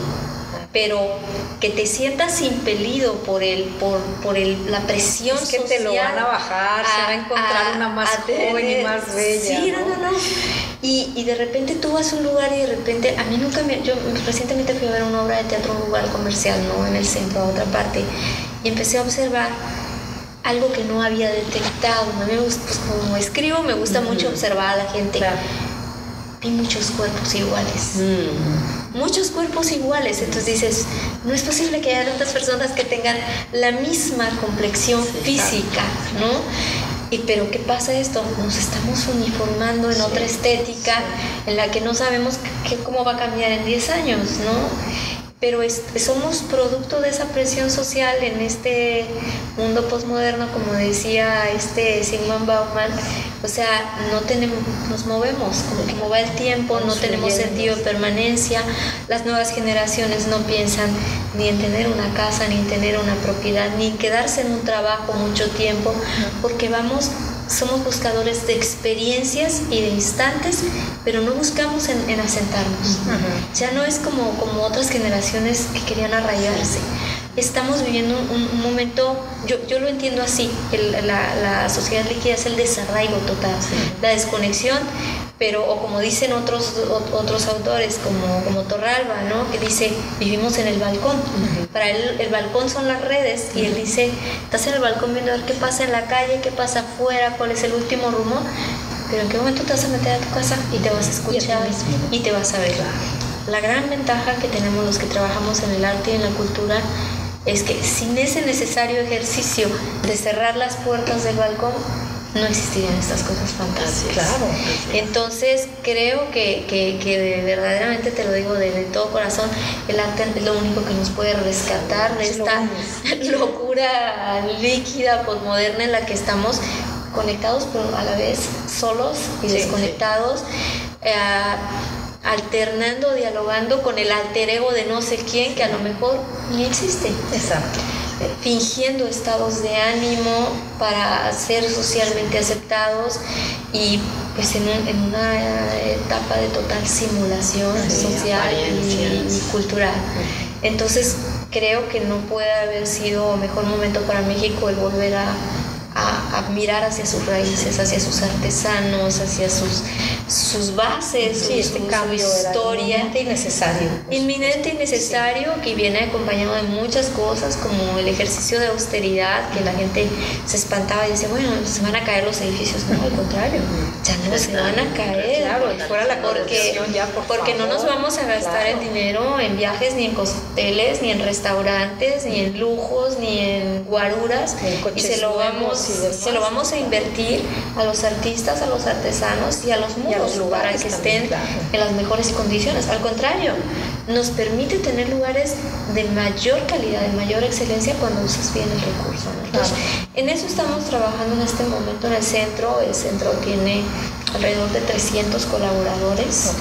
S3: pero que te sientas impelido por el, por, por el, la presión
S4: es que te lo van a bajar, se va a encontrar una más joven y más bella.
S3: Sí, no, no, no. Y, y, de repente tú vas a un lugar y de repente, a mí nunca me, yo recientemente fui a ver una obra de teatro en un lugar comercial, no en el centro, a otra parte, y empecé a observar algo que no había detectado. A mí me gusta, pues, como escribo, me gusta mucho observar a la gente. Vi muchos cuerpos iguales. Mm. Muchos cuerpos iguales. Entonces dices, no es posible que haya tantas personas que tengan la misma complexión física, ¿no? Y pero ¿qué pasa esto? Nos estamos uniformando en otra estética en la que no sabemos cómo va a cambiar en 10 años, ¿no? Pero somos producto de esa presión social en este mundo postmoderno, como decía este Sigmund Bauman, o sea, no tenemos, nos movemos, como va el tiempo, no tenemos sentido de permanencia, las nuevas generaciones no piensan ni en tener una casa, ni en tener una propiedad, ni en quedarse en un trabajo mucho tiempo, porque vamos somos buscadores de experiencias y de instantes, pero no buscamos en, asentarnos. Ya no es como, como otras generaciones que querían arraigarse. Estamos viviendo un, momento, yo, yo, lo entiendo así, la, la, sociedad líquida es el desarraigo total, la desconexión pero o como dicen otros otros autores como, como Torralba, ¿no? que dice vivimos en el balcón. Para él el balcón son las redes y él dice, estás en el balcón viendo a ver qué pasa en la calle, qué pasa afuera, cuál es el último rumor, pero en qué momento te vas a meter a tu casa y te vas a escuchar y te vas a ver. La gran ventaja que tenemos los que trabajamos en el arte y en la cultura es que sin ese necesario ejercicio de cerrar las puertas del balcón, no existirían estas cosas fantásticas. Claro. Entonces creo que, que, verdaderamente te lo digo de, todo corazón, el arte es lo único que nos puede rescatar de esta <laughs> locura líquida, posmoderna en la que estamos conectados, pero a la vez solos y desconectados. Eh, alternando, dialogando con el alter ego de no sé quién que a lo mejor ni existe.
S4: Exacto
S3: fingiendo estados de ánimo para ser socialmente aceptados y pues en, una etapa de total simulación social y, cultural. Entonces creo que no puede haber sido mejor momento para México el volver a a, mirar hacia sus raíces, hacia sus artesanos, hacia sus, sus bases,
S4: sí, este cambio historia. Inminente y necesario.
S3: Inminente y necesario que viene acompañado de muchas cosas como el ejercicio de austeridad, que la gente se espantaba y decía, bueno, se van a caer los edificios. No, al contrario, ya no se van a caer.
S4: Claro, fuera la
S3: porque,
S4: ya,
S3: porque no nos vamos a gastar el dinero en viajes, ni en hoteles, ni en restaurantes, ni en lujos, ni en guaruras, y se lo vamos se lo vamos a invertir a los artistas, a los artesanos y a los muros para que estén en las mejores condiciones. Al contrario, nos permite tener lugares de mayor calidad, de mayor excelencia cuando usas bien el recurso. en eso estamos trabajando en este momento en el centro. El centro tiene alrededor de 300 colaboradores.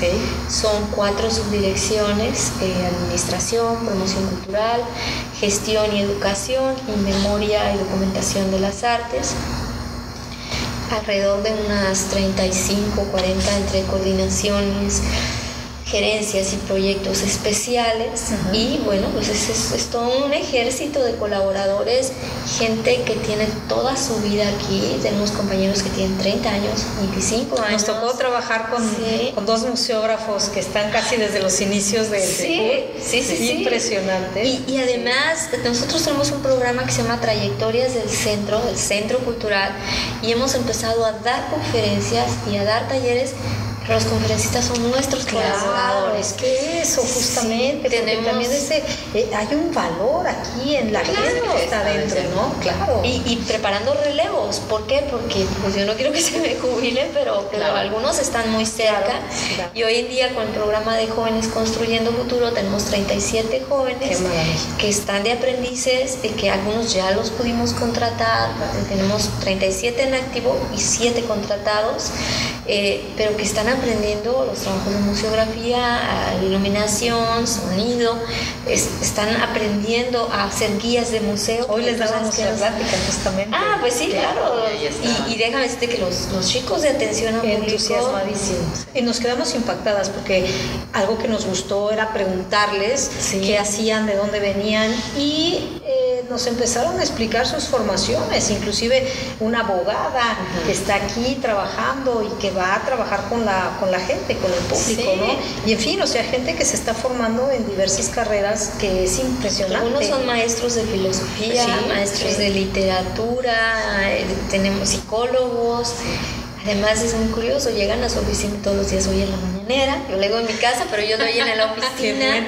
S3: Son cuatro subdirecciones, eh, administración, promoción cultural, gestión y educación y memoria y documentación de las artes. Alrededor de unas 35, 40 entre coordinaciones, gerencias y proyectos especiales y bueno, pues es, es, todo un ejército de colaboradores, gente que tiene toda su vida aquí, tenemos compañeros que tienen 30 años, 25 años.
S4: Nos tocó trabajar con, con dos museógrafos que están casi desde los inicios del
S3: sí, sí, sí,
S4: impresionante.
S3: Y, y además nosotros tenemos un programa que se llama Trayectorias del Centro, del Centro Cultural, y hemos empezado a dar conferencias y a dar talleres los conferencistas son nuestros colaboradores.
S4: Que eso, justamente. tenemos... también ese, eh, hay un valor aquí en la gente que está dentro, ¿no?
S3: Claro. Y, preparando relevos. ¿Por qué? Porque pues yo no quiero que <laughs> se me jubilen, pero algunos están muy cerca. Y hoy en día con el programa de Jóvenes Construyendo Futuro tenemos 37 jóvenes que están de aprendices, y que algunos ya los pudimos contratar. Tenemos 37 en activo y 7 contratados, eh, pero que están aprendiendo los trabajos de museografía, iluminación, sonido, están aprendiendo a hacer guías de museo.
S4: Hoy les damos la plática justamente.
S3: Ah, pues sí, claro. Y, déjame decirte que los, los, chicos de atención a
S4: entusiasmadísimos. Y nos quedamos impactadas porque algo que nos gustó era preguntarles qué hacían, de dónde venían y eh, nos empezaron a explicar sus formaciones, inclusive una abogada que está aquí trabajando y que va a trabajar con la, con la gente, con el público, ¿no? Y en fin, o sea, gente que se está formando en diversas carreras que es impresionante.
S3: Algunos son maestros de filosofía, maestros de literatura, eh, tenemos psicólogos. Además es muy curioso, llegan a su oficina todos los días, hoy en la mañanera, yo le digo en mi casa, pero yo doy en la <laughs> oficina.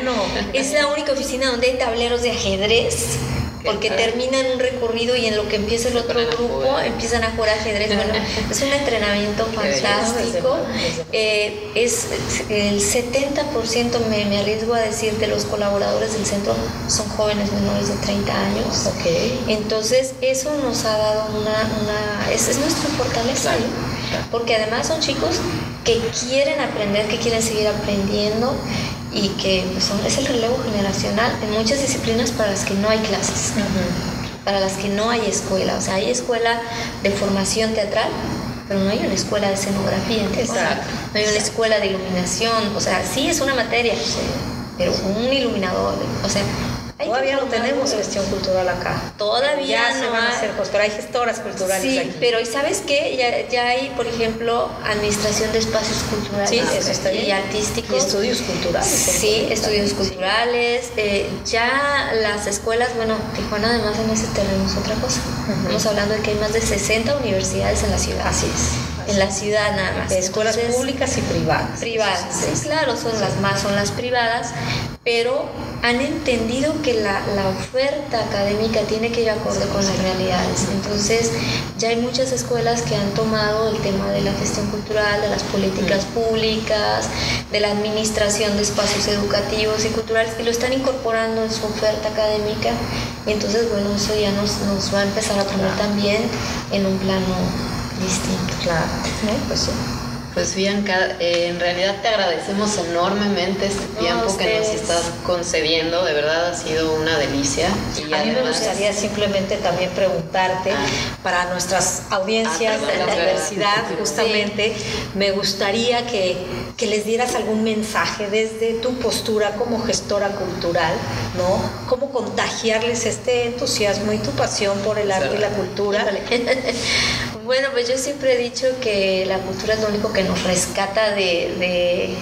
S3: Es la única oficina donde hay tableros de ajedrez porque terminan un recorrido y en lo que empieza el otro grupo empiezan a jugar ajedrez. Bueno, <laughs> es un entrenamiento fantástico. Eh, es el 70%, me, me, arriesgo a decir, de los colaboradores del centro son jóvenes menores de 30 años.
S4: Okay.
S3: Entonces, eso nos ha dado una... una es, es nuestra fortaleza, porque además son chicos que quieren aprender, que quieren seguir aprendiendo y que pues, es el relevo generacional en muchas disciplinas para las que no hay clases, para las que no hay escuela. O sea, hay escuela de formación teatral, pero no hay una escuela de escenografía. Exacto. No hay una escuela de iluminación. O sea, sí es una materia, pero un iluminador, o sea,
S4: Todavía no tenemos gestión cultural acá.
S3: Todavía
S4: no se van a hacer pero hay gestoras culturales
S3: sí, pero ¿y sabes qué? Ya, ya, hay, por ejemplo, administración de espacios culturales
S4: sí, eso está
S3: y artísticos.
S4: Y estudios culturales.
S3: Sí, estudios culturales. Eh, ya las escuelas, bueno, Tijuana además en ese terreno es otra cosa. Estamos hablando de que hay más de 60 universidades en la ciudad.
S4: Así es.
S3: En la ciudad nada más.
S4: escuelas públicas y privadas.
S3: Privadas, sí, claro, son las más, son las privadas, pero han entendido que la, la, oferta académica tiene que ir acorde con las realidades. Entonces, ya hay muchas escuelas que han tomado el tema de la gestión cultural, de las políticas públicas, de la administración de espacios educativos y culturales, y lo están incorporando en su oferta académica. Y entonces, bueno, eso ya nos, nos va a empezar a poner también en un plano distinto.
S4: Claro, pues sí.
S2: Pues Bianca, eh, en realidad te agradecemos enormemente este tiempo que nos estás concediendo, de verdad ha sido una delicia.
S4: a mí me gustaría simplemente también preguntarte, ah. para nuestras audiencias ah, de la universidad, justamente, me gustaría que, que, les dieras algún mensaje desde tu postura como gestora cultural, ¿no? Cómo contagiarles este entusiasmo y tu pasión por el arte y la cultura. <laughs>
S3: Bueno, pues yo siempre he dicho que la cultura es lo único que nos rescata de,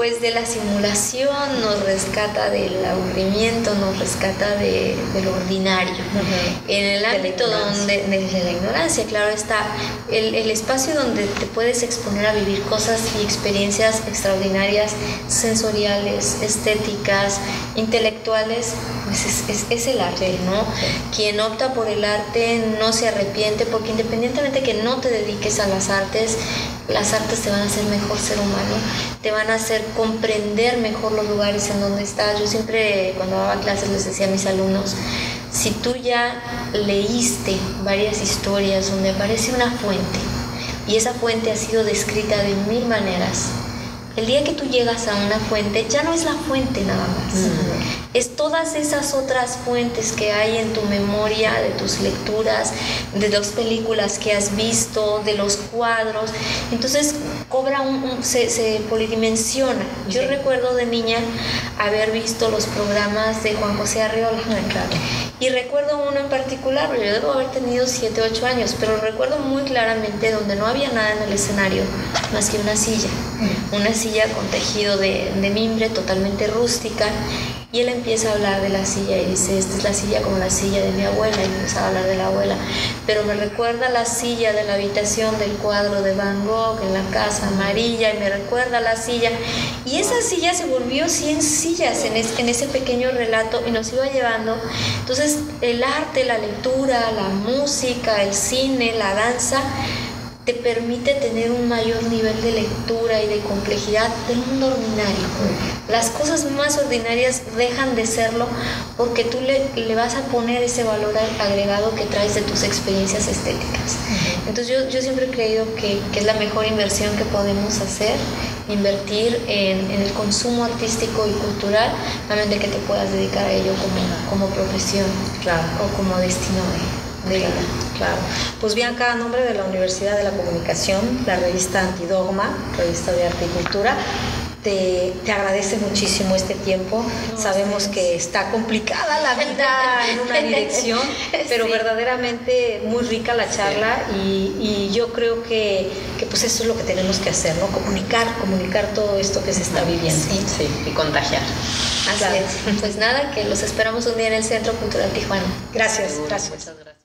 S3: pues de la simulación, nos rescata del aburrimiento, nos rescata de, lo ordinario. En el ámbito donde, de la ignorancia, claro está, el, el, espacio donde te puedes exponer a vivir cosas y experiencias extraordinarias, sensoriales, estéticas, intelectuales, pues es, es, el arte, ¿no? Quien opta por el arte no se arrepiente porque independientemente que no te dediques a las artes, las artes te van a hacer mejor ser humano, te van a hacer comprender mejor los lugares en donde estás. Yo siempre cuando daba clases les decía a mis alumnos, si tú ya leíste varias historias donde aparece una fuente y esa fuente ha sido descrita de mil maneras, el día que tú llegas a una fuente, ya no es la fuente nada más. Es todas esas otras fuentes que hay en tu memoria, de tus lecturas, de las películas que has visto, de los cuadros. Entonces cobra un, se, se, polidimensiona. Yo recuerdo de niña haber visto los programas de Juan José Arriola. Y recuerdo uno en particular, yo debo haber tenido 7, 8 años, pero recuerdo muy claramente donde no había nada en el escenario más que una silla. Mm. Una silla con tejido de, de mimbre totalmente rústica y él empieza a hablar de la silla y dice, esta es la silla como la silla de mi abuela, y empieza a hablar de la abuela, pero me recuerda la silla de la habitación del cuadro de Van Gogh en la casa amarilla, y me recuerda la silla, y esa silla se volvió 100 sillas en, en ese pequeño relato y nos iba llevando. Entonces, el arte, la lectura, la música, el cine, la danza, te permite tener un mayor nivel de lectura y de complejidad del mundo ordinario. Las cosas más ordinarias dejan de serlo porque tú le, le vas a poner ese valor agregado que traes de tus experiencias estéticas. Entonces yo, yo siempre he creído que, que, es la mejor inversión que podemos hacer, invertir en, en el consumo artístico y cultural, a menos de que te puedas dedicar a ello como, como profesión claro. o como destino de, de.
S4: Claro. Pues bien, acá a nombre de la Universidad de la Comunicación, la revista Antidogma, revista de arte y cultura, te, te agradece muchísimo este tiempo. Sabemos que está complicada la vida en una <laughs> dirección, pero verdaderamente muy rica la charla y, y yo creo que, que, pues eso es lo que tenemos que hacer, ¿no? Comunicar, comunicar todo esto que se está viviendo.
S2: Sí, sí y contagiar.
S3: Así es. Pues nada, que los esperamos un día en el Centro Cultural Tijuana.
S4: Gracias, gracias.
S1: Muchas gracias.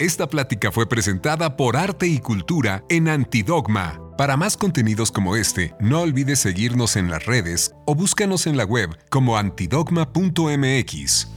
S1: Esta plática fue presentada por Arte y Cultura en Antidogma. Para más contenidos como este, no olvides seguirnos en las redes o búscanos en la web como antidogma.mx.